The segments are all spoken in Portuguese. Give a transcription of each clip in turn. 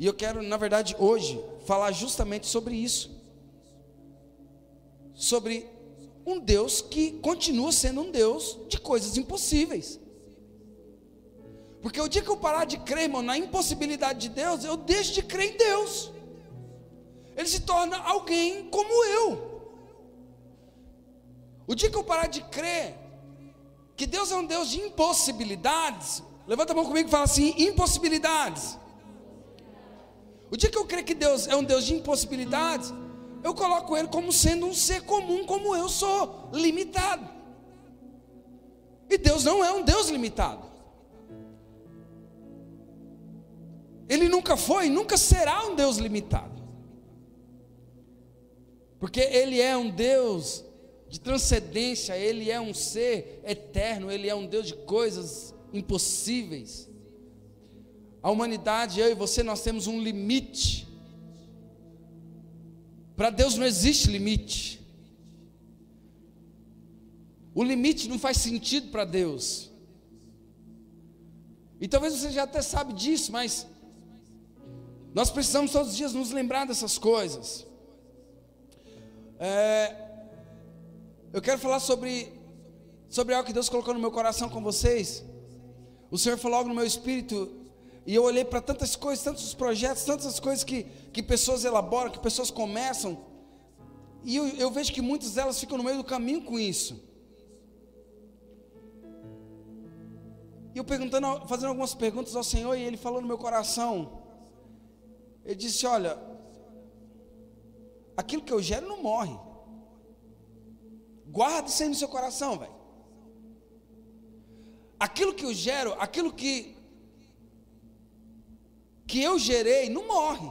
E eu quero, na verdade, hoje, falar justamente sobre isso. Sobre um Deus que continua sendo um Deus de coisas impossíveis. Porque o dia que eu parar de crer, irmão, na impossibilidade de Deus, eu deixo de crer em Deus. Ele se torna alguém como eu. O dia que eu parar de crer que Deus é um Deus de impossibilidades, levanta a mão comigo e fala assim: impossibilidades. O dia que eu crer que Deus é um Deus de impossibilidades, eu coloco Ele como sendo um ser comum, como eu sou, limitado. E Deus não é um Deus limitado. Ele nunca foi e nunca será um Deus limitado. Porque Ele é um Deus de transcendência, Ele é um ser eterno, Ele é um Deus de coisas impossíveis. A humanidade, eu e você, nós temos um limite. Para Deus não existe limite. O limite não faz sentido para Deus. E talvez você já até sabe disso, mas nós precisamos todos os dias nos lembrar dessas coisas. É, eu quero falar sobre, sobre algo que Deus colocou no meu coração com vocês. O Senhor falou algo no meu espírito e eu olhei para tantas coisas, tantos projetos, tantas coisas que, que pessoas elaboram, que pessoas começam, e eu, eu vejo que muitas delas ficam no meio do caminho com isso. E eu perguntando, fazendo algumas perguntas ao Senhor, e Ele falou no meu coração, Ele disse: Olha, aquilo que eu gero não morre. Guarda isso aí no seu coração, velho. Aquilo que eu gero, aquilo que que eu gerei não morre.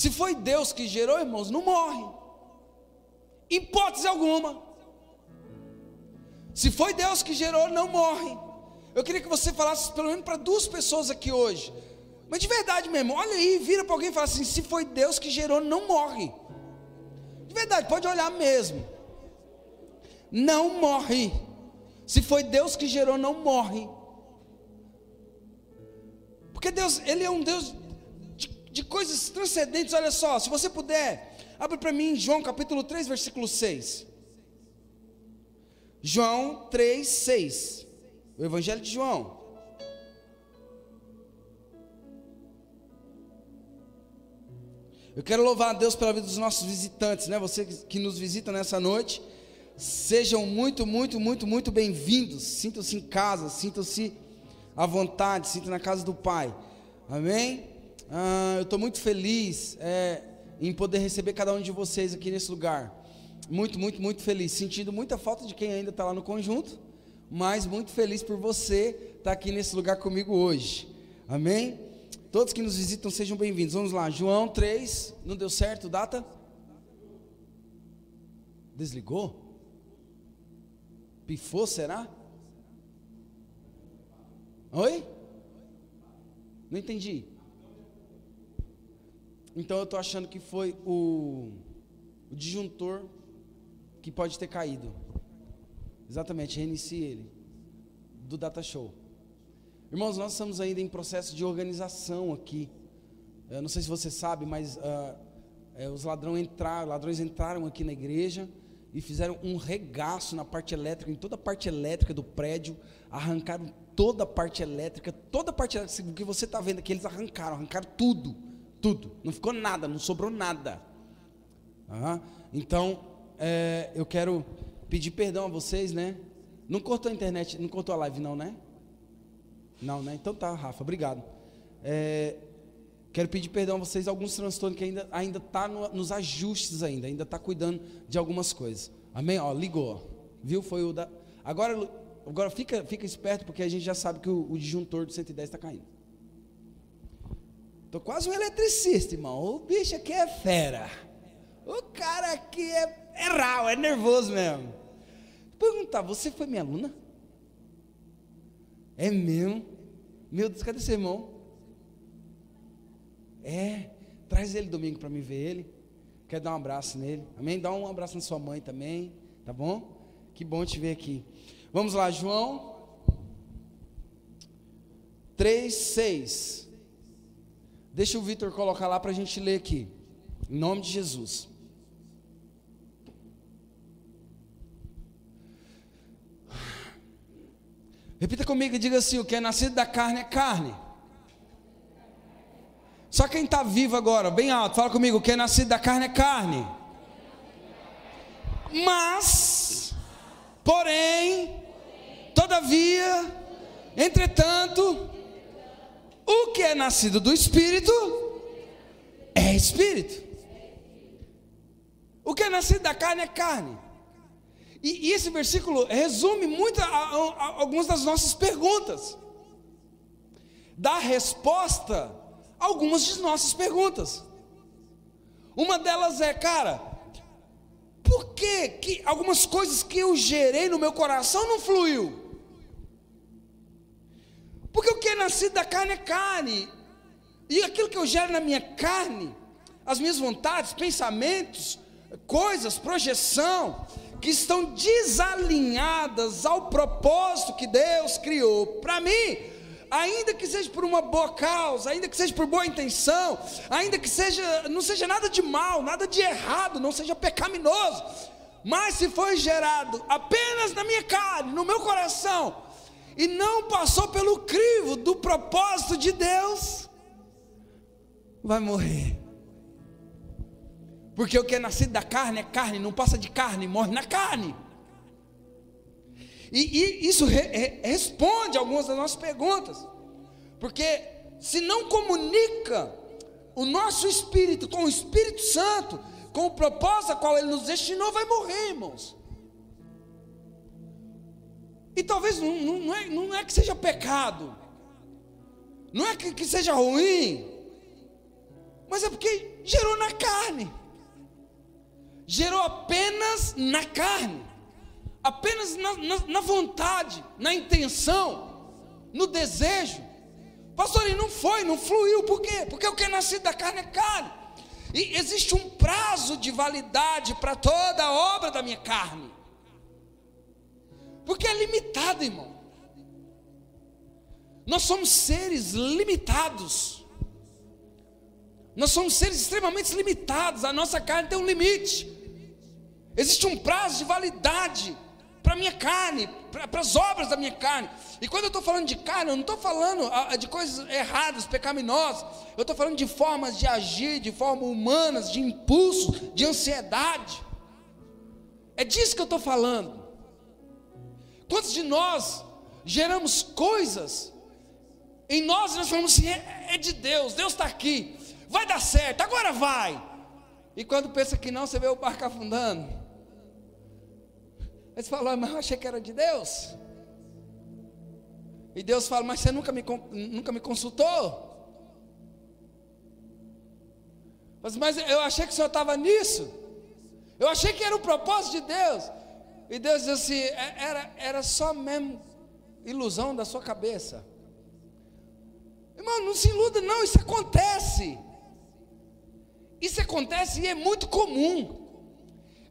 Se foi Deus que gerou, irmãos, não morre. Hipótese alguma. Se foi Deus que gerou, não morre. Eu queria que você falasse pelo menos para duas pessoas aqui hoje. Mas de verdade mesmo, olha aí, vira para alguém e fala assim: se foi Deus que gerou, não morre. De verdade, pode olhar mesmo. Não morre. Se foi Deus que gerou, não morre. Porque Deus, Ele é um Deus de, de coisas transcendentes. Olha só, se você puder, abre para mim João capítulo 3, versículo 6. João 3, 6. O Evangelho de João. Eu quero louvar a Deus pela vida dos nossos visitantes, né? Você que nos visita nessa noite. Sejam muito, muito, muito, muito bem-vindos. Sintam-se em casa, sintam-se à vontade, sinta na casa do Pai. Amém? Ah, eu estou muito feliz é, em poder receber cada um de vocês aqui nesse lugar. Muito, muito, muito feliz. Sentindo muita falta de quem ainda está lá no conjunto, mas muito feliz por você estar tá aqui nesse lugar comigo hoje. Amém? Todos que nos visitam sejam bem-vindos. Vamos lá, João 3, não deu certo, data? Desligou? Pifou, será? Oi? Não entendi. Então eu estou achando que foi o, o disjuntor que pode ter caído. Exatamente, reinicie ele. Do Data Show. Irmãos, nós estamos ainda em processo de organização aqui. Eu não sei se você sabe, mas uh, é, os entraram, ladrões entraram aqui na igreja e fizeram um regaço na parte elétrica, em toda a parte elétrica do prédio, arrancaram toda a parte elétrica, toda a parte elétrica, o que você está vendo aqui, eles arrancaram, arrancaram tudo, tudo, não ficou nada, não sobrou nada. Uhum. Então, é, eu quero pedir perdão a vocês, né? Não cortou a internet, não cortou a live, não, né? Não, né? Então tá, Rafa, obrigado. É, quero pedir perdão a vocês, alguns transtornos que ainda ainda tá no, nos ajustes ainda, ainda está cuidando de algumas coisas. Amém? Ó, ligou, viu? Foi o da. Agora Agora fica, fica esperto, porque a gente já sabe que o, o disjuntor do 110 está caindo. Estou quase um eletricista, irmão. O bicho aqui é fera. O cara aqui é, é rau, é nervoso mesmo. Perguntar, você foi minha aluna? É mesmo? Meu Deus, cadê seu irmão? É, traz ele domingo para me ver ele. Quer dar um abraço nele? Amém? Dá um abraço na sua mãe também, tá bom? Que bom te ver aqui. Vamos lá, João 3, 6. Deixa o Vitor colocar lá para a gente ler aqui. Em nome de Jesus. Repita comigo e diga assim: o que é nascido da carne é carne. Só quem está vivo agora, bem alto, fala comigo: o que é nascido da carne é carne. Mas, porém, todavia, entretanto, o que é nascido do Espírito é Espírito. O que é nascido da carne é carne. E, e esse versículo resume muito a, a, a, algumas das nossas perguntas. Dá resposta a algumas de nossas perguntas. Uma delas é, cara, por que, que algumas coisas que eu gerei no meu coração não fluiu? Porque o que é nascido da carne é carne. E aquilo que eu gero na minha carne, as minhas vontades, pensamentos, coisas, projeção, que estão desalinhadas ao propósito que Deus criou para mim, ainda que seja por uma boa causa, ainda que seja por boa intenção, ainda que seja não seja nada de mal, nada de errado, não seja pecaminoso, mas se foi gerado apenas na minha carne, no meu coração, e não passou pelo crivo do propósito de Deus, vai morrer. Porque o que é nascido da carne é carne, não passa de carne, morre na carne. E, e isso re, re, responde algumas das nossas perguntas. Porque se não comunica o nosso espírito com o Espírito Santo, com o propósito a qual ele nos destinou, vai morrer, irmãos. E talvez não, não, não, é, não é que seja pecado, não é que, que seja ruim, mas é porque gerou na carne gerou apenas na carne, apenas na, na, na vontade, na intenção, no desejo. Pastor, e não foi, não fluiu, por quê? Porque o que é nascido da carne é carne. E existe um prazo de validade para toda a obra da minha carne. Porque é limitado, irmão. Nós somos seres limitados. Nós somos seres extremamente limitados. A nossa carne tem um limite. Existe um prazo de validade para a minha carne, para as obras da minha carne. E quando eu estou falando de carne, eu não estou falando ah, de coisas erradas, pecaminosas. Eu estou falando de formas de agir, de formas humanas, de impulso, de ansiedade. É disso que eu estou falando. Quantos de nós geramos coisas em nós nós falamos assim: é, é de Deus, Deus está aqui, vai dar certo, agora vai. E quando pensa que não, você vê o barco afundando. Eles falam, mas eu achei que era de Deus. E Deus fala, mas você nunca me, nunca me consultou? Mas, mas eu achei que o senhor estava nisso. Eu achei que era o propósito de Deus. E Deus diz assim: é, era, era só mesmo ilusão da sua cabeça. Irmão, não se iluda, não, isso acontece. Isso acontece e é muito comum.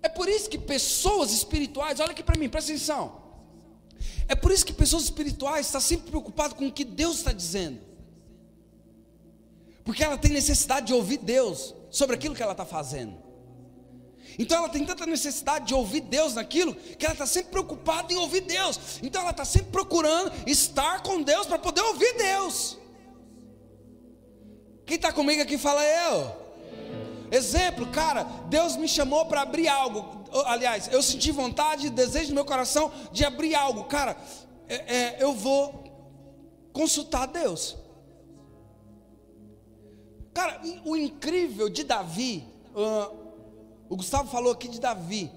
É por isso que pessoas espirituais, olha aqui para mim, presta atenção. É por isso que pessoas espirituais estão sempre preocupadas com o que Deus está dizendo. Porque ela tem necessidade de ouvir Deus sobre aquilo que ela está fazendo. Então ela tem tanta necessidade de ouvir Deus naquilo que ela está sempre preocupada em ouvir Deus. Então ela está sempre procurando estar com Deus para poder ouvir Deus. Quem está comigo aqui fala eu. Exemplo, cara, Deus me chamou para abrir algo. Aliás, eu senti vontade, desejo no meu coração de abrir algo. Cara, é, é, eu vou consultar Deus. Cara, o incrível de Davi, uh, o Gustavo falou aqui de Davi.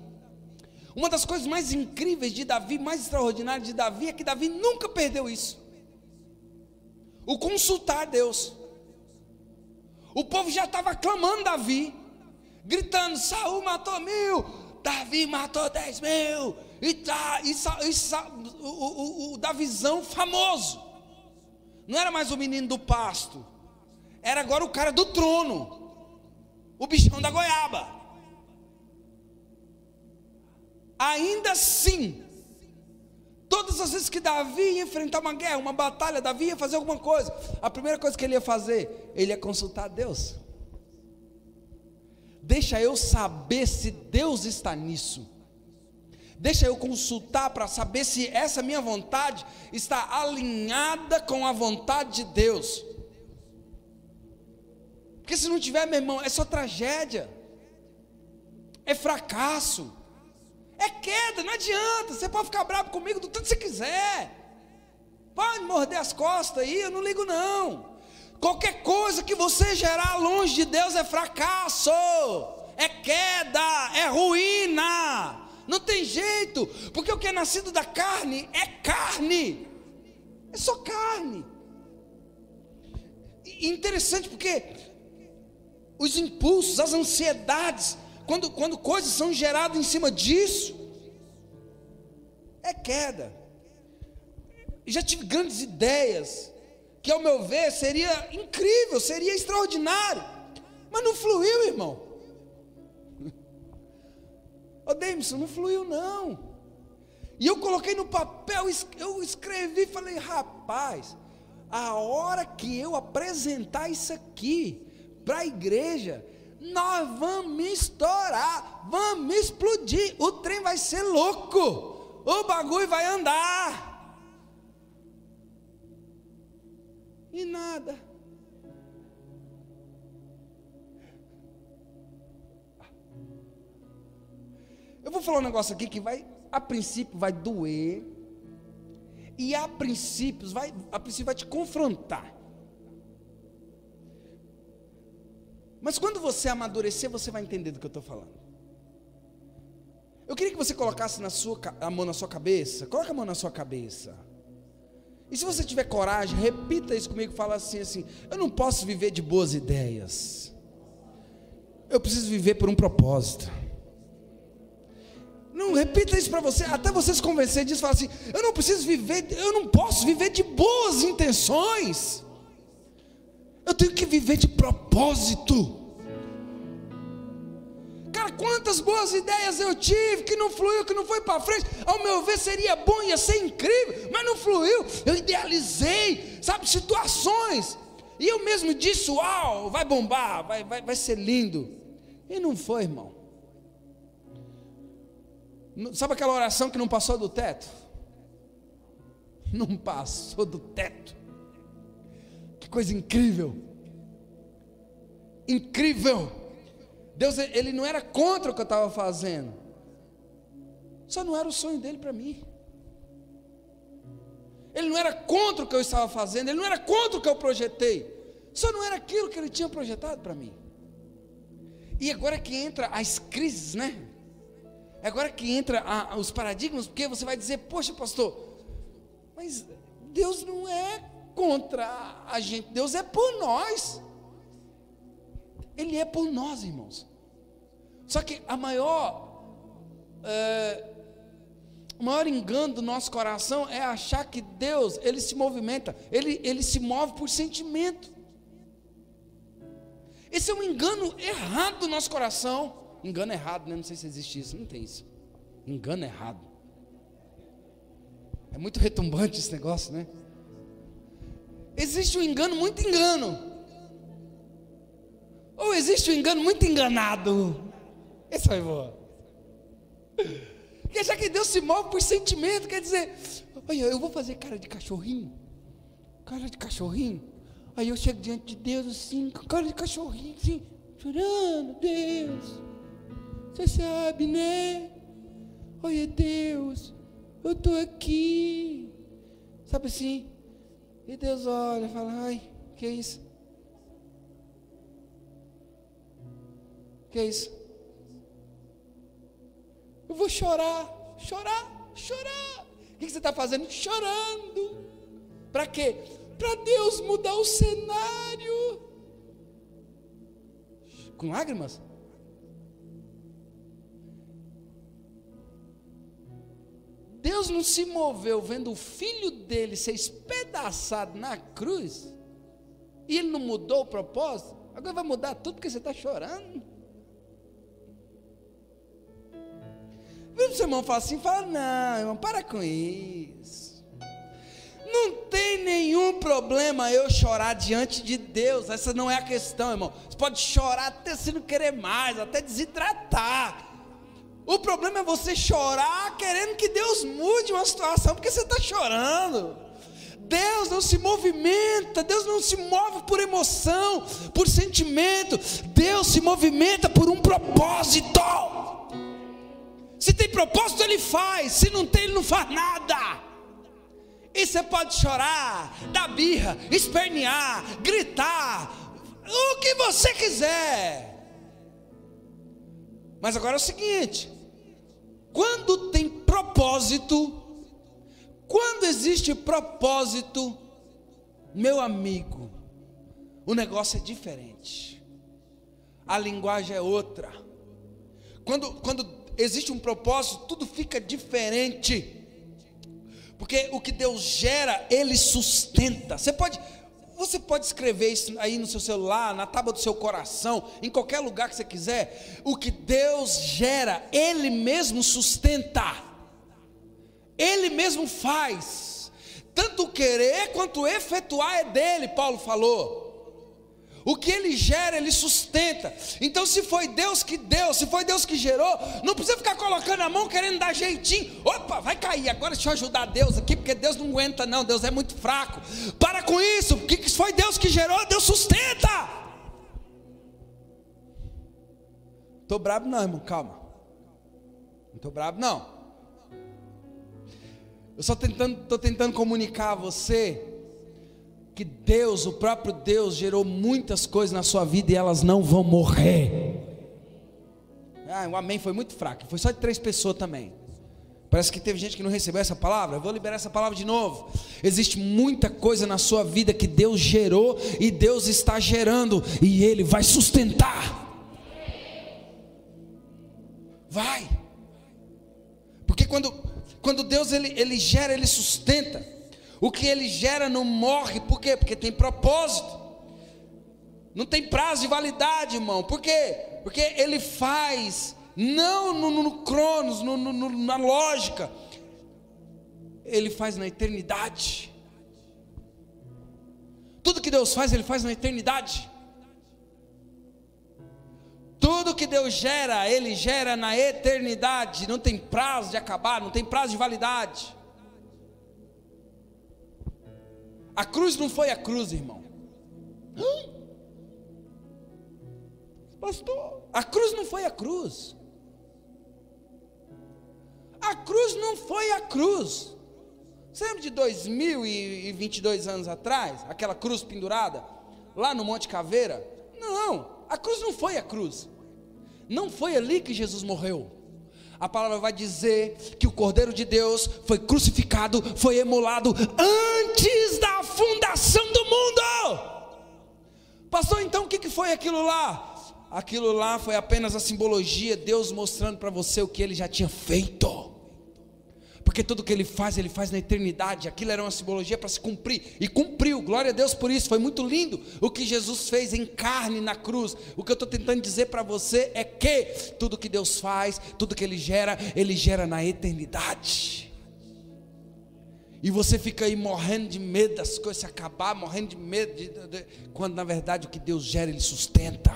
Uma das coisas mais incríveis de Davi, mais extraordinárias de Davi, é que Davi nunca perdeu isso. O consultar Deus. O povo já estava clamando Davi, gritando: Saul matou mil, Davi matou dez mil, e, tá, e, e o, o, o Davizão famoso. Não era mais o menino do pasto, era agora o cara do trono, o bichão da goiaba. Ainda assim, Todas as vezes que Davi ia enfrentar uma guerra, uma batalha, Davi ia fazer alguma coisa, a primeira coisa que ele ia fazer, ele ia consultar Deus. Deixa eu saber se Deus está nisso. Deixa eu consultar para saber se essa minha vontade está alinhada com a vontade de Deus. Porque se não tiver, meu irmão, é só tragédia, é fracasso, queda, não adianta. Você pode ficar bravo comigo do tanto que você quiser, pode morder as costas aí, eu não ligo não. Qualquer coisa que você gerar longe de Deus é fracasso, é queda, é ruína. Não tem jeito, porque o que é nascido da carne é carne, é só carne. E interessante porque os impulsos, as ansiedades, quando, quando coisas são geradas em cima disso, é queda. Já tive grandes ideias, que ao meu ver seria incrível, seria extraordinário, mas não fluiu, irmão. Ô oh, Davidson, não fluiu não. E eu coloquei no papel, eu escrevi, falei, rapaz, a hora que eu apresentar isso aqui para a igreja, nós vamos estourar, vamos explodir, o trem vai ser louco, o bagulho vai andar. E nada. Eu vou falar um negócio aqui que vai, a princípio, vai doer. E a princípio vai, a princípio vai te confrontar. Mas quando você amadurecer, você vai entender do que eu estou falando. Eu queria que você colocasse na sua, a mão na sua cabeça. Coloca a mão na sua cabeça. E se você tiver coragem, repita isso comigo. Fala assim, assim. Eu não posso viver de boas ideias. Eu preciso viver por um propósito. Não repita isso para você, até você se convencer disso, fala assim: eu não preciso viver, eu não posso viver de boas intenções. Eu tenho que viver de propósito. Quantas boas ideias eu tive que não fluiu, que não foi para frente. Ao meu ver seria bom, ia ser incrível, mas não fluiu. Eu idealizei, sabe, situações. E eu mesmo disse: Uau, vai bombar, vai, vai, vai ser lindo. E não foi, irmão. Sabe aquela oração que não passou do teto? Não passou do teto. Que coisa incrível. Incrível. Deus, ele não era contra o que eu estava fazendo. Só não era o sonho dele para mim. Ele não era contra o que eu estava fazendo, ele não era contra o que eu projetei. Só não era aquilo que ele tinha projetado para mim. E agora que entra as crises, né? Agora que entra a, os paradigmas, porque você vai dizer, poxa, pastor, mas Deus não é contra a gente, Deus é por nós. Ele é por nós, irmãos. Só que a maior, é, o maior engano do nosso coração é achar que Deus, ele se movimenta, ele, ele se move por sentimento. Esse é um engano errado do nosso coração. Engano errado, né? Não sei se existe isso, não tem isso. Engano errado. É muito retumbante esse negócio, né? Existe um engano muito engano. Ou existe um engano muito enganado. Esse foi boa. Porque já que Deus se move por sentimento, quer dizer, olha, eu vou fazer cara de cachorrinho. Cara de cachorrinho. Aí eu chego diante de Deus assim, com cara de cachorrinho, assim, chorando, Deus. Você sabe, né? Olha, Deus, eu estou aqui. Sabe assim? E Deus olha e fala: Ai, que é isso? Que é isso? Eu vou chorar, chorar, chorar. O que você está fazendo? Chorando. Para quê? Para Deus mudar o cenário. Com lágrimas? Deus não se moveu vendo o filho dele ser espedaçado na cruz, e ele não mudou o propósito, agora vai mudar tudo porque você está chorando. O seu irmão fala assim, fala, não, irmão, para com isso. Não tem nenhum problema eu chorar diante de Deus. Essa não é a questão, irmão. Você pode chorar até se não querer mais, até desidratar. O problema é você chorar querendo que Deus mude uma situação, porque você está chorando. Deus não se movimenta, Deus não se move por emoção, por sentimento, Deus se movimenta por um propósito. Se tem propósito, Ele faz, se não tem, Ele não faz nada. E você pode chorar, dar birra, espernear, gritar, o que você quiser. Mas agora é o seguinte: quando tem propósito, quando existe propósito, meu amigo, o negócio é diferente, a linguagem é outra. Quando, quando existe um propósito, tudo fica diferente. Porque o que Deus gera, Ele sustenta. Você pode, você pode escrever isso aí no seu celular, na tábua do seu coração, em qualquer lugar que você quiser. O que Deus gera, Ele mesmo sustenta, Ele mesmo faz. Tanto querer quanto efetuar é dele, Paulo falou. O que ele gera, ele sustenta. Então, se foi Deus que deu, se foi Deus que gerou, não precisa ficar colocando a mão querendo dar jeitinho. Opa, vai cair. Agora deixa eu ajudar Deus aqui, porque Deus não aguenta, não. Deus é muito fraco. Para com isso, porque foi Deus que gerou, Deus sustenta. Estou bravo, não, irmão, calma. Não estou bravo, não. Eu só tentando, estou tentando comunicar a você que Deus, o próprio Deus, gerou muitas coisas na sua vida e elas não vão morrer. Ah, o amém foi muito fraco, foi só de três pessoas também. Parece que teve gente que não recebeu essa palavra. Eu vou liberar essa palavra de novo. Existe muita coisa na sua vida que Deus gerou e Deus está gerando e Ele vai sustentar. Vai. Porque quando, quando Deus ele, ele gera, Ele sustenta. O que ele gera não morre, por quê? Porque tem propósito. Não tem prazo de validade, irmão. Por quê? Porque ele faz, não no, no, no cronos, no, no, na lógica, ele faz na eternidade. Tudo que Deus faz, ele faz na eternidade. Tudo que Deus gera, Ele gera na eternidade. Não tem prazo de acabar, não tem prazo de validade. A cruz não foi a cruz, irmão. Hã? Pastor, a cruz não foi a cruz. A cruz não foi a cruz. Você lembra de 2022 anos atrás? Aquela cruz pendurada lá no Monte Caveira? Não, a cruz não foi a cruz. Não foi ali que Jesus morreu a palavra vai dizer que o Cordeiro de Deus foi crucificado, foi emolado antes da fundação do mundo. Pastor, então o que foi aquilo lá? Aquilo lá foi apenas a simbologia, Deus mostrando para você o que ele já tinha feito porque tudo que ele faz, ele faz na eternidade. Aquilo era uma simbologia para se cumprir, e cumpriu. Glória a Deus por isso. Foi muito lindo o que Jesus fez em carne na cruz. O que eu estou tentando dizer para você é que tudo que Deus faz, tudo que Ele gera, Ele gera na eternidade. E você fica aí morrendo de medo das coisas se acabar, morrendo de medo, de, de, de, quando na verdade o que Deus gera, Ele sustenta.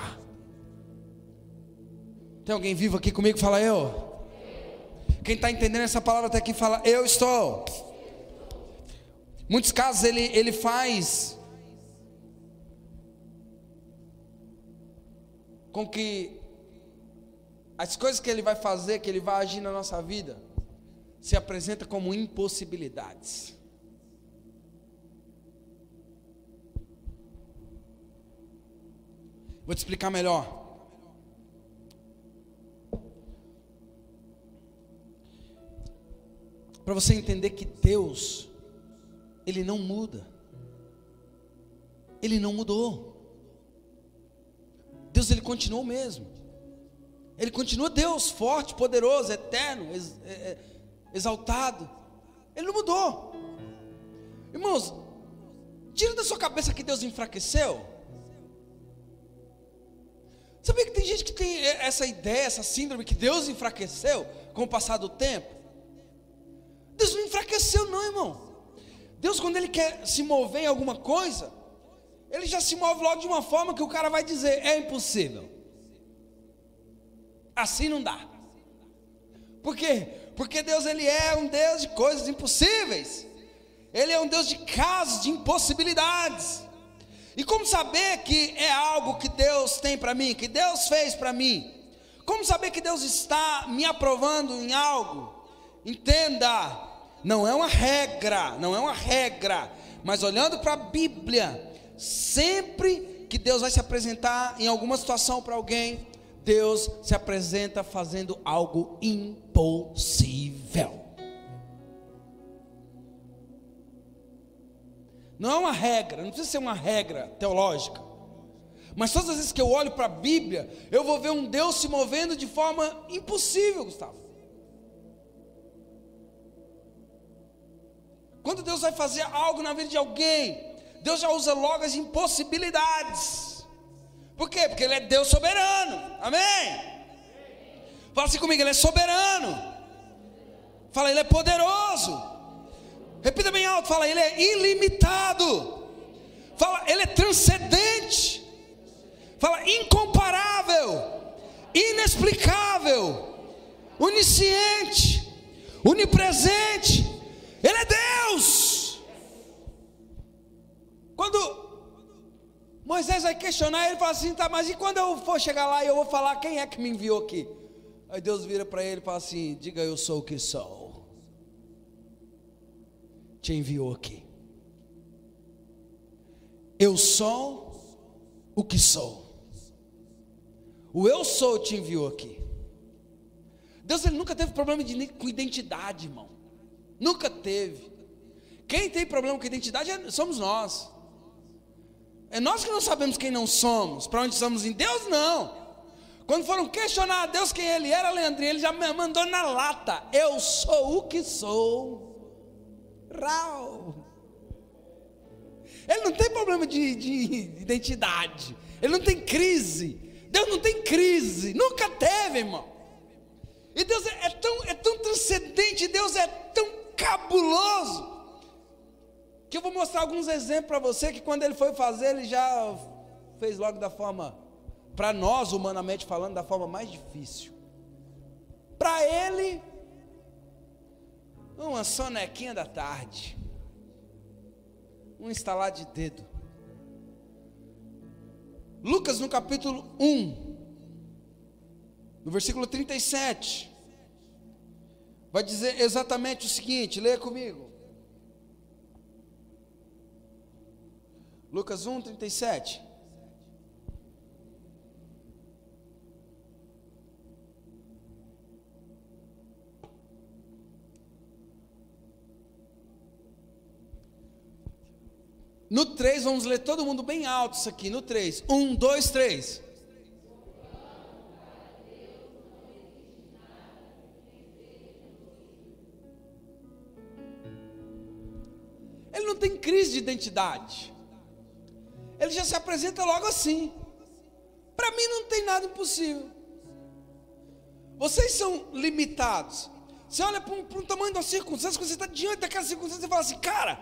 Tem alguém vivo aqui comigo? Fala eu. Quem está entendendo essa palavra até aqui fala, eu estou. Muitos casos ele, ele faz com que as coisas que ele vai fazer, que ele vai agir na nossa vida, se apresenta como impossibilidades. Vou te explicar melhor. Para você entender que Deus, Ele não muda, Ele não mudou. Deus, Ele continuou mesmo, Ele continua Deus, forte, poderoso, eterno, ex, é, é, exaltado, Ele não mudou. Irmãos, tira da sua cabeça que Deus enfraqueceu. Sabia que tem gente que tem essa ideia, essa síndrome que Deus enfraqueceu? com o passar do tempo? Deus não enfraqueceu, não, irmão. Deus, quando Ele quer se mover em alguma coisa, Ele já se move logo de uma forma que o cara vai dizer: é impossível. Assim não dá. Por quê? Porque Deus ele é um Deus de coisas impossíveis. Ele é um Deus de casos, de impossibilidades. E como saber que é algo que Deus tem para mim, que Deus fez para mim? Como saber que Deus está me aprovando em algo? Entenda, não é uma regra, não é uma regra, mas olhando para a Bíblia, sempre que Deus vai se apresentar em alguma situação para alguém, Deus se apresenta fazendo algo impossível. Não é uma regra, não precisa ser uma regra teológica. Mas todas as vezes que eu olho para a Bíblia, eu vou ver um Deus se movendo de forma impossível, Gustavo. Quando Deus vai fazer algo na vida de alguém, Deus já usa logo as impossibilidades. Por quê? Porque Ele é Deus soberano. Amém? Fala assim comigo, Ele é soberano. Fala, Ele é poderoso. Repita bem alto, fala, Ele é ilimitado. Fala, Ele é transcendente. Fala, incomparável, inexplicável, onisciente, onipresente. Ele é Deus. Quando Moisés vai questionar, ele fala assim: tá, mas e quando eu for chegar lá e eu vou falar quem é que me enviou aqui? Aí Deus vira para ele e fala assim: diga eu sou o que sou. Te enviou aqui. Eu sou o que sou. O eu sou te enviou aqui. Deus ele nunca teve problema de, com identidade, irmão. Nunca teve. Quem tem problema com identidade é, somos nós. É nós que não sabemos quem não somos, para onde somos em Deus, não. Quando foram questionar a Deus quem ele era, Leandrinho, ele já mandou na lata: Eu sou o que sou. Rau. Ele não tem problema de, de identidade, ele não tem crise. Deus não tem crise, nunca teve, irmão. E Deus é, é tão, é tão transcendente, Deus é tão cabuloso que eu vou mostrar alguns exemplos para você que quando ele foi fazer, ele já fez logo da forma, para nós, humanamente falando, da forma mais difícil. Para ele, uma sonequinha da tarde, um instalar de dedo. Lucas no capítulo 1, no versículo 37, vai dizer exatamente o seguinte: leia comigo. Lucas 1, 37. No 3, vamos ler todo mundo bem alto isso aqui. No 3. 1, 2, 3. Ele não tem crise de identidade ele já se apresenta logo assim. Para mim não tem nada impossível. Vocês são limitados. Você olha para um, tamanho da circunstância, você está diante daquela circunstância, você fala assim, cara,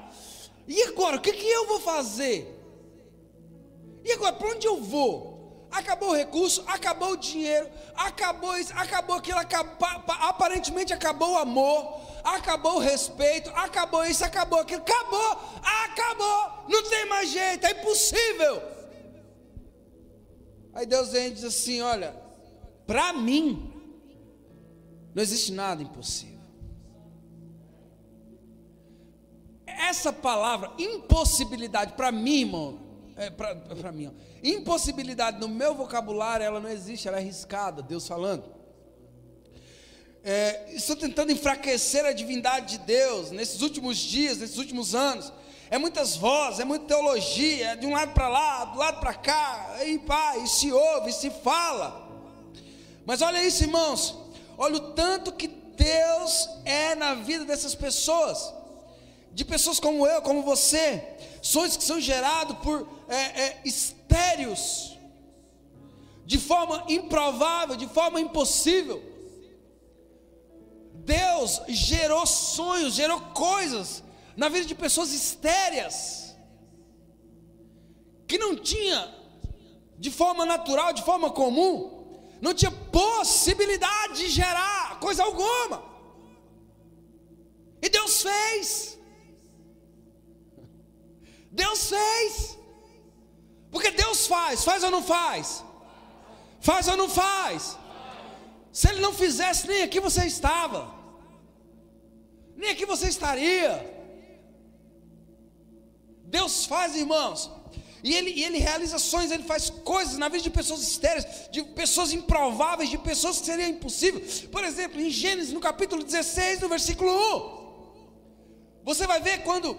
e agora? O que, que eu vou fazer? E agora, para onde eu vou? Acabou o recurso, acabou o dinheiro, acabou isso, acabou aquilo, acabou, aparentemente acabou o amor, acabou o respeito, acabou isso, acabou aquilo, acabou, acabou, não tem mais jeito, é impossível. Aí Deus vem e diz assim: Olha, para mim, não existe nada impossível. Essa palavra, impossibilidade, para mim, irmão, é para mim, ó, impossibilidade no meu vocabulário, ela não existe, ela é arriscada, Deus falando é, estão tentando enfraquecer a divindade de Deus nesses últimos dias, nesses últimos anos. É muitas vozes, é muita teologia, é de um lado para lá, do lado para cá, e pá, e se ouve, e se fala. Mas olha isso, irmãos, olha o tanto que Deus é na vida dessas pessoas, de pessoas como eu, como você, sonhos que são gerados por é, é, estéreos, de forma improvável, de forma impossível. Deus gerou sonhos, gerou coisas na vida de pessoas estéreas, que não tinha, de forma natural, de forma comum, não tinha possibilidade de gerar coisa alguma. E Deus fez. Deus fez. Porque Deus faz, faz ou não faz? Faz ou não faz? Se Ele não fizesse, nem aqui você estava, nem aqui você estaria. Deus faz, irmãos, e ele, e ele realiza sonhos, ele faz coisas na vida de pessoas estéreis, de pessoas improváveis, de pessoas que seriam impossíveis. Por exemplo, em Gênesis, no capítulo 16, no versículo 1, você vai ver quando,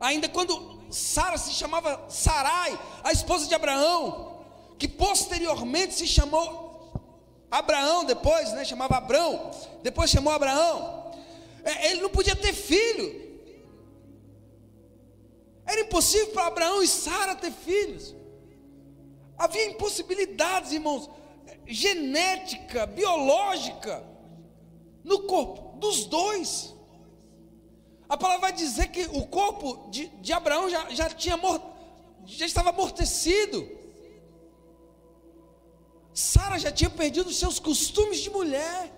ainda quando Sara se chamava Sarai, a esposa de Abraão, que posteriormente se chamou Abraão, depois, né, chamava Abrão, depois chamou Abraão. É, ele não podia ter filho, era impossível para Abraão e Sara ter filhos. Havia impossibilidades, irmãos, genética, biológica, no corpo dos dois. A palavra vai dizer que o corpo de, de Abraão já, já tinha já estava amortecido. Sara já tinha perdido os seus costumes de mulher.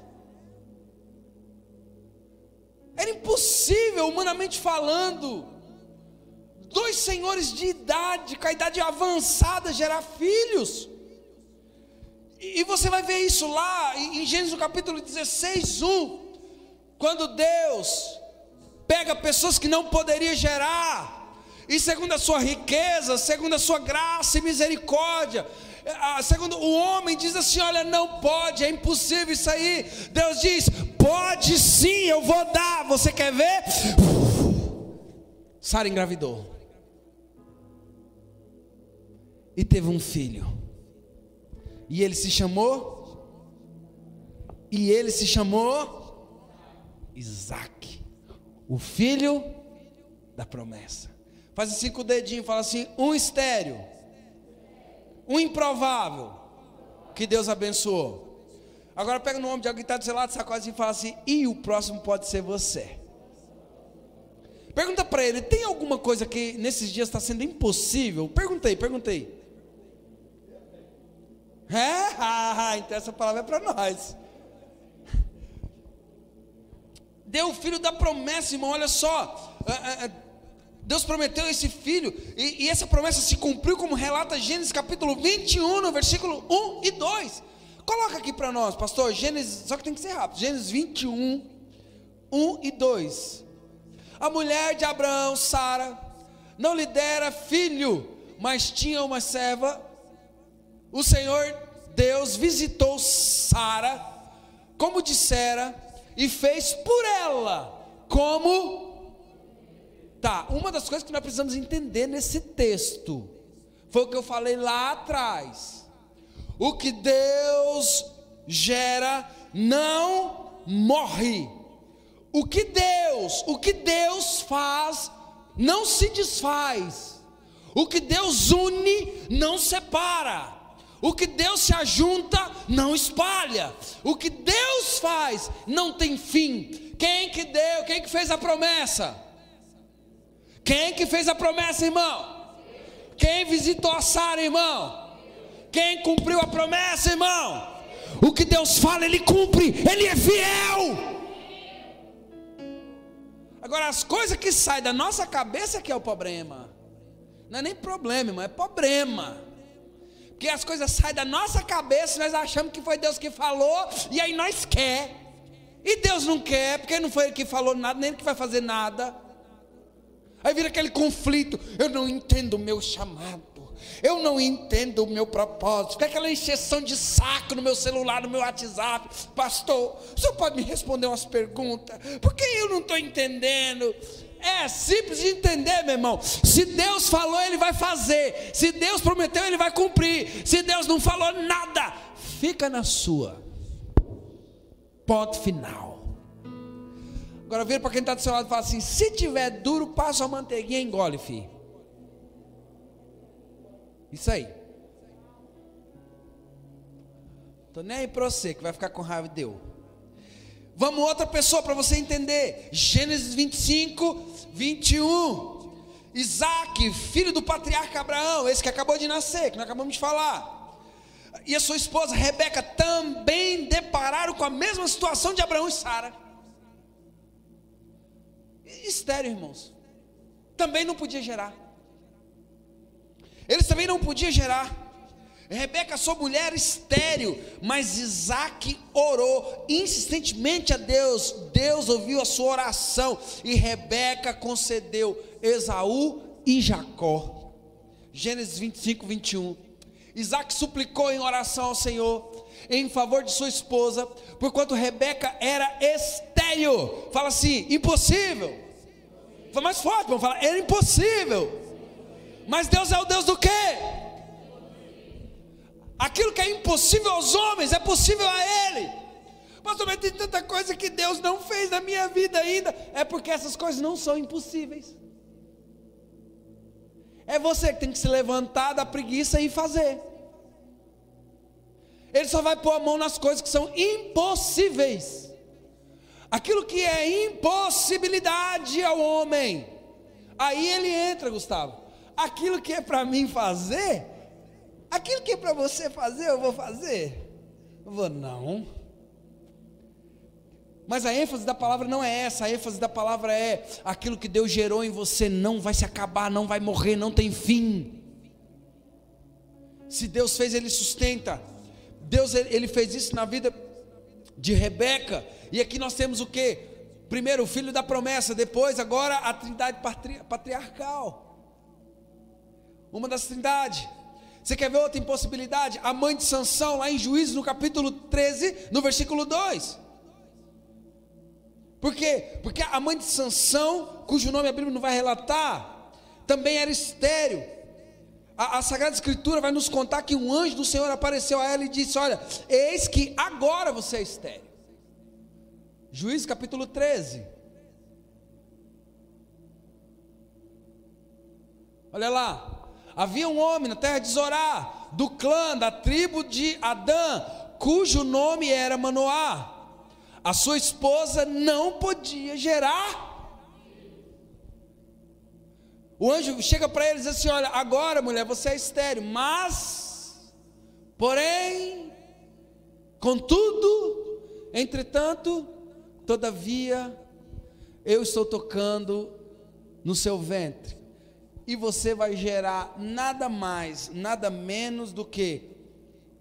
Era impossível, humanamente falando, dois senhores de idade, com a idade avançada, gerar filhos. E você vai ver isso lá em Gênesis capítulo 16, 1. Quando Deus pega pessoas que não poderia gerar, e segundo a sua riqueza, segundo a sua graça e misericórdia, segundo o homem diz assim: olha, não pode, é impossível isso aí. Deus diz: pode sim, eu vou dar. Você quer ver? Sara engravidou e teve um filho. E ele se chamou e ele se chamou Isaac, o filho da promessa. Faz assim com o dedinho, fala assim: um estéreo, um improvável, que Deus abençoou. Agora pega no nome de alguém que está do seu lado, sacode e fala assim: e o próximo pode ser você. Pergunta para ele: tem alguma coisa que nesses dias está sendo impossível? Perguntei, perguntei. É? Ah, então essa palavra é para nós. Deu o filho da promessa, irmão, olha só. É, é, é, Deus prometeu esse filho, e, e, essa promessa se cumpriu, como relata Gênesis capítulo 21, no versículo 1 e 2. Coloca aqui para nós, pastor, Gênesis, só que tem que ser rápido. Gênesis 21, 1 e 2. A mulher de Abraão, Sara, não lhe dera filho, mas tinha uma serva o Senhor Deus visitou Sara, como dissera, e fez por ela como. Tá, uma das coisas que nós precisamos entender nesse texto foi o que eu falei lá atrás. O que Deus gera não morre. O que Deus, o que Deus faz não se desfaz. O que Deus une não separa. O que Deus se ajunta, não espalha. O que Deus faz, não tem fim. Quem que deu? Quem que fez a promessa? Quem que fez a promessa, irmão? Quem visitou a Sara, irmão? Quem cumpriu a promessa, irmão? O que Deus fala, Ele cumpre, Ele é fiel. Agora, as coisas que saem da nossa cabeça que é o problema. Não é nem problema, irmão, é problema. Porque as coisas saem da nossa cabeça, nós achamos que foi Deus que falou, e aí nós quer. E Deus não quer, porque não foi Ele que falou nada, nem Ele que vai fazer nada. Aí vira aquele conflito. Eu não entendo o meu chamado. Eu não entendo o meu propósito. Fica aquela encheção de saco no meu celular, no meu WhatsApp. Pastor, o senhor pode me responder umas perguntas? Por que eu não estou entendendo? É simples de entender, meu irmão. Se Deus falou, Ele vai fazer. Se Deus prometeu, Ele vai cumprir. Se Deus não falou nada, fica na sua. Ponto final. Agora vira para quem está do seu lado e fala assim: se tiver duro, passa a manteiguinha e engole, filho. Isso aí. Tô nem aí para você que vai ficar com raiva de Deus. Vamos outra pessoa para você entender. Gênesis 25, 21. Isaac, filho do patriarca Abraão, esse que acabou de nascer, que nós acabamos de falar. E a sua esposa Rebeca também depararam com a mesma situação de Abraão e Sara. Estéreo, irmãos. Também não podia gerar. Eles também não podiam gerar. Rebeca, sua mulher, estéreo, mas Isaac orou insistentemente a Deus. Deus ouviu a sua oração e Rebeca concedeu Esaú e Jacó. Gênesis 25, 21. Isaac suplicou em oração ao Senhor em favor de sua esposa, porquanto Rebeca era estéreo. Fala assim: impossível. Fala mais forte, vamos falar, era impossível. Mas Deus é o Deus do quê? Aquilo que é impossível aos homens é possível a Ele. Mas tem tanta coisa que Deus não fez na minha vida ainda. É porque essas coisas não são impossíveis. É você que tem que se levantar da preguiça e fazer. Ele só vai pôr a mão nas coisas que são impossíveis. Aquilo que é impossibilidade ao homem. Aí ele entra, Gustavo. Aquilo que é para mim fazer, Aquilo que é para você fazer, eu vou fazer? Eu vou, não. Mas a ênfase da palavra não é essa, a ênfase da palavra é aquilo que Deus gerou em você não vai se acabar, não vai morrer, não tem fim. Se Deus fez, Ele sustenta. Deus ele fez isso na vida de Rebeca. E aqui nós temos o que? Primeiro o filho da promessa, depois agora a trindade patriarcal. Uma das trindades. Você quer ver outra impossibilidade? A mãe de Sansão, lá em Juízes, no capítulo 13, no versículo 2. Por quê? Porque a mãe de Sansão, cujo nome a Bíblia não vai relatar, também era estéreo. A, a, Sagrada Escritura vai nos contar que um anjo do Senhor apareceu a ela e disse: Olha, eis que agora você é estéreo. Juízes capítulo 13. Olha lá. Havia um homem na terra de Zorá, do clã, da tribo de Adã, cujo nome era Manoá. A sua esposa não podia gerar. O anjo chega para ele e diz assim: Olha, agora mulher, você é estéreo, mas, porém, contudo, entretanto, todavia, eu estou tocando no seu ventre e você vai gerar nada mais, nada menos do que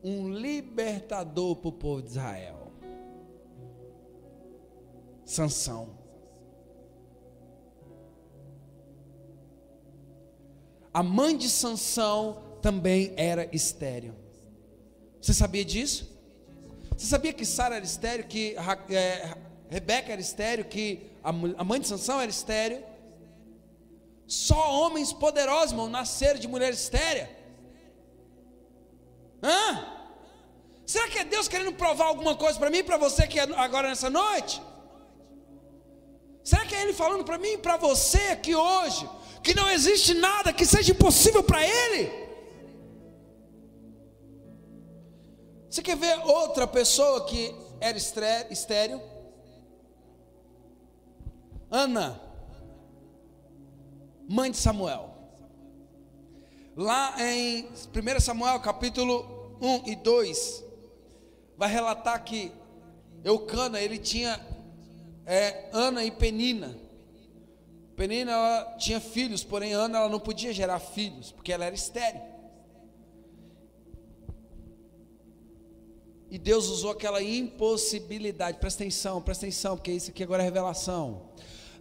um libertador para o povo de Israel. Sansão. A mãe de Sansão também era estéreo. Você sabia disso? Você sabia que Sara era estéreo, que é, Rebeca era estéreo, que a mãe de Sansão era estéreo? Só homens poderosos, irmão, nasceram de mulher estérea. Hã? Será que é Deus querendo provar alguma coisa para mim e para você que é agora nessa noite? Será que é Ele falando para mim e para você aqui hoje que não existe nada que seja impossível para Ele? Você quer ver outra pessoa que era estéreo? Ana mãe de Samuel. Lá em 1 Samuel capítulo 1 e 2, vai relatar que Eucana, ele tinha é, Ana e Penina. Penina ela tinha filhos, porém Ana ela não podia gerar filhos, porque ela era estéril. E Deus usou aquela impossibilidade, presta atenção, presta atenção, porque isso aqui agora é revelação.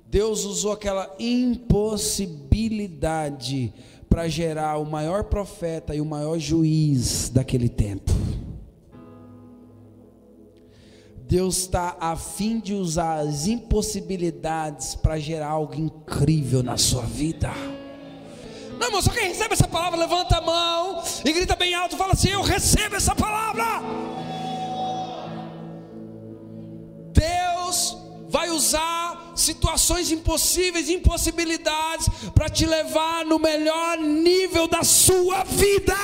Deus usou aquela impossibilidade para gerar o maior profeta e o maior juiz daquele tempo. Deus está a fim de usar as impossibilidades para gerar algo incrível na sua vida. Não, irmão, só quem recebe essa palavra, levanta a mão e grita bem alto, fala assim: Eu recebo essa palavra. Deus vai usar situações impossíveis, impossibilidades, para te levar no melhor nível da sua vida.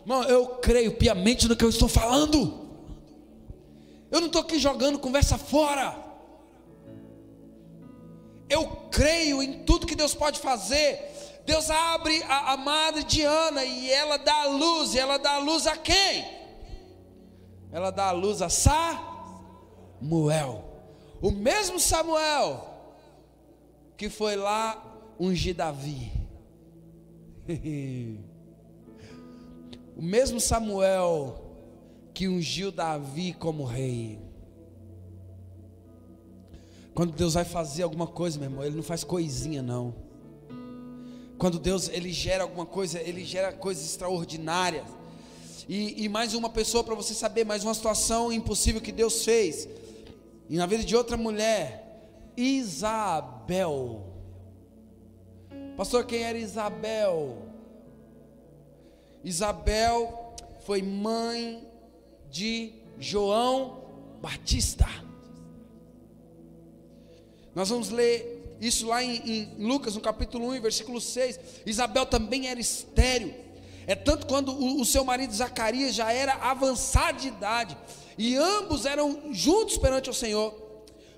Irmão, eu creio piamente no que eu estou falando. Eu não estou aqui jogando conversa fora. Eu creio em tudo que Deus pode fazer. Deus abre a, a madre de Ana e ela dá a luz. E ela dá a luz a quem? Ela dá a luz a Samuel. O mesmo Samuel que foi lá ungir Davi. o mesmo Samuel que ungiu Davi como rei. Quando Deus vai fazer alguma coisa, meu irmão, Ele não faz coisinha, não. Quando Deus ele gera alguma coisa, Ele gera coisas extraordinárias. E, e mais uma pessoa para você saber, mais uma situação impossível que Deus fez. E na vida de outra mulher, Isabel. Pastor, quem era Isabel? Isabel foi mãe de João Batista. Nós vamos ler isso lá em, em, Lucas, no capítulo 1, versículo 6. Isabel também era estéreo. É tanto quando o, o seu marido Zacarias já era avançado de idade. E ambos eram juntos perante o Senhor.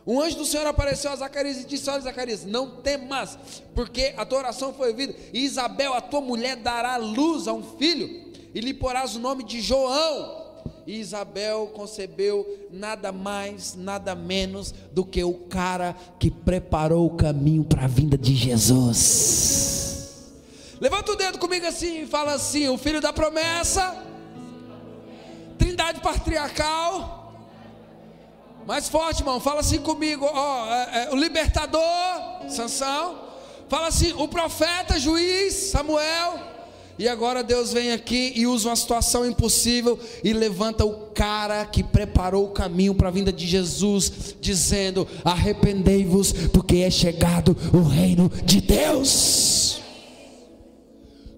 Um anjo do Senhor apareceu a Zacarias e disse: Olha, Zacarias, não temas, porque a tua oração foi ouvida. E Isabel, a tua mulher, dará luz a um filho, e lhe porás o nome de João e Isabel concebeu nada mais, nada menos do que o cara que preparou o caminho para a vinda de Jesus. Levanta o dedo comigo assim e fala assim: o filho da promessa, trindade patriarcal. Mais forte, irmão, fala assim comigo: ó, é, é, o libertador, Sansão. Fala assim: o profeta, juiz, Samuel. E agora Deus vem aqui e usa uma situação impossível e levanta o cara que preparou o caminho para a vinda de Jesus, dizendo: Arrependei-vos, porque é chegado o reino de Deus.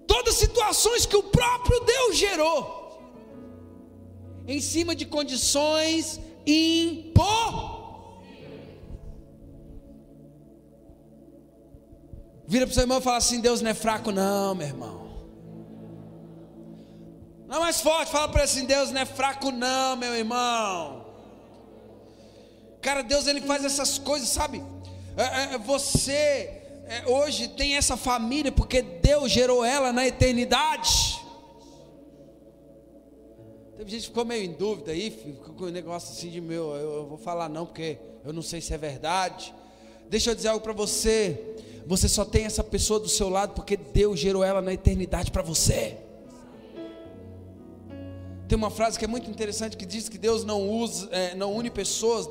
Todas situações que o próprio Deus gerou, em cima de condições impossíveis. Vira para o seu irmão e fala assim: Deus não é fraco, não, meu irmão. Não é mais forte, fala para assim: Deus não é fraco, não, meu irmão. Cara, Deus ele faz essas coisas, sabe? É, é, é, você é, hoje tem essa família porque Deus gerou ela na eternidade. Teve gente que ficou meio em dúvida aí, ficou com um negócio assim de meu, eu, eu vou falar não porque eu não sei se é verdade. Deixa eu dizer algo para você. Você só tem essa pessoa do seu lado porque Deus gerou ela na eternidade para você. Tem uma frase que é muito interessante que diz que Deus não usa, é, não une pessoas.